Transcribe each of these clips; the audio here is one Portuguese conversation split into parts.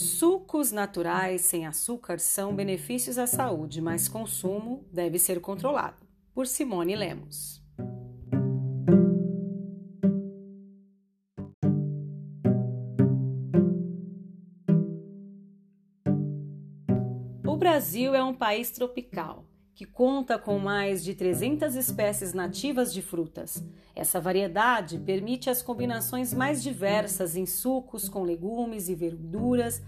Sucos naturais sem açúcar são benefícios à saúde, mas consumo deve ser controlado. Por Simone Lemos. O Brasil é um país tropical que conta com mais de 300 espécies nativas de frutas. Essa variedade permite as combinações mais diversas em sucos com legumes e verduras,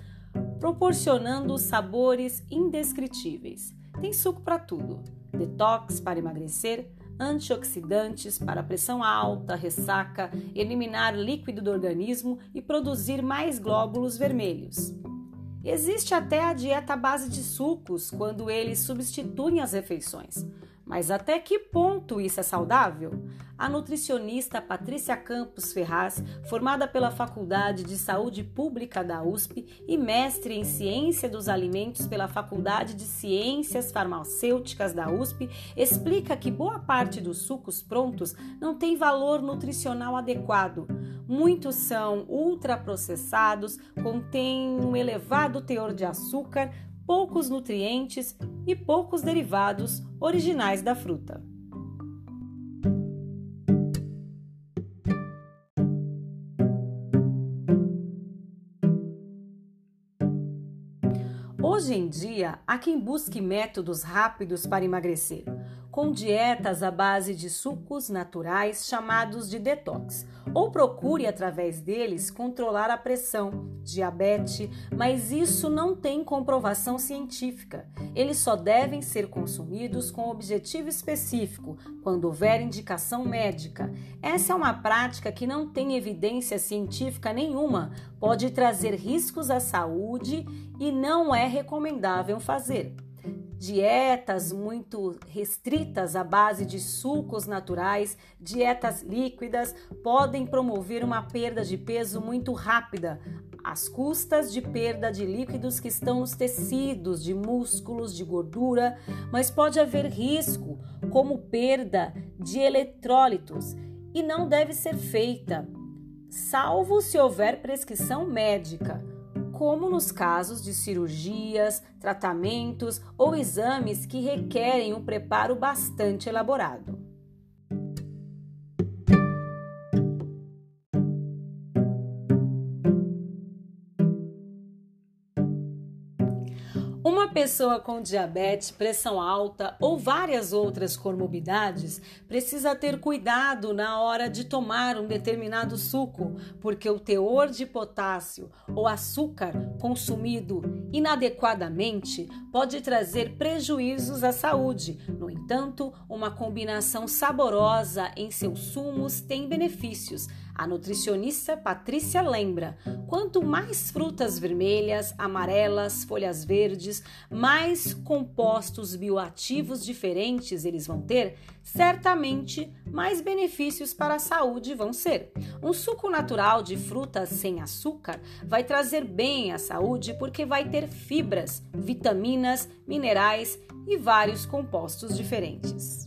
proporcionando sabores indescritíveis. Tem suco para tudo: detox para emagrecer, antioxidantes para pressão alta, ressaca, eliminar líquido do organismo e produzir mais glóbulos vermelhos. Existe até a dieta à base de sucos, quando eles substituem as refeições. Mas até que ponto isso é saudável? A nutricionista Patrícia Campos Ferraz, formada pela Faculdade de Saúde Pública da USP e mestre em Ciência dos Alimentos pela Faculdade de Ciências Farmacêuticas da USP, explica que boa parte dos sucos prontos não tem valor nutricional adequado. Muitos são ultraprocessados, contêm um elevado teor de açúcar, poucos nutrientes e poucos derivados originais da fruta. Hoje em dia, há quem busque métodos rápidos para emagrecer, com dietas à base de sucos naturais chamados de detox, ou procure através deles controlar a pressão, diabetes, mas isso não tem comprovação científica. Eles só devem ser consumidos com objetivo específico, quando houver indicação médica. Essa é uma prática que não tem evidência científica nenhuma, pode trazer riscos à saúde e não é recomendável fazer. Dietas muito restritas à base de sucos naturais, dietas líquidas, podem promover uma perda de peso muito rápida, às custas de perda de líquidos que estão nos tecidos, de músculos, de gordura, mas pode haver risco, como perda de eletrólitos, e não deve ser feita, salvo se houver prescrição médica como nos casos de cirurgias, tratamentos ou exames que requerem um preparo bastante elaborado. Pessoa com diabetes, pressão alta ou várias outras comorbidades precisa ter cuidado na hora de tomar um determinado suco, porque o teor de potássio ou açúcar consumido inadequadamente pode trazer prejuízos à saúde. No entanto, uma combinação saborosa em seus sumos tem benefícios. A nutricionista Patrícia lembra: quanto mais frutas vermelhas, amarelas, folhas verdes, mais compostos bioativos diferentes eles vão ter, certamente mais benefícios para a saúde vão ser. Um suco natural de frutas sem açúcar vai trazer bem à saúde porque vai ter fibras, vitaminas, minerais e vários compostos diferentes.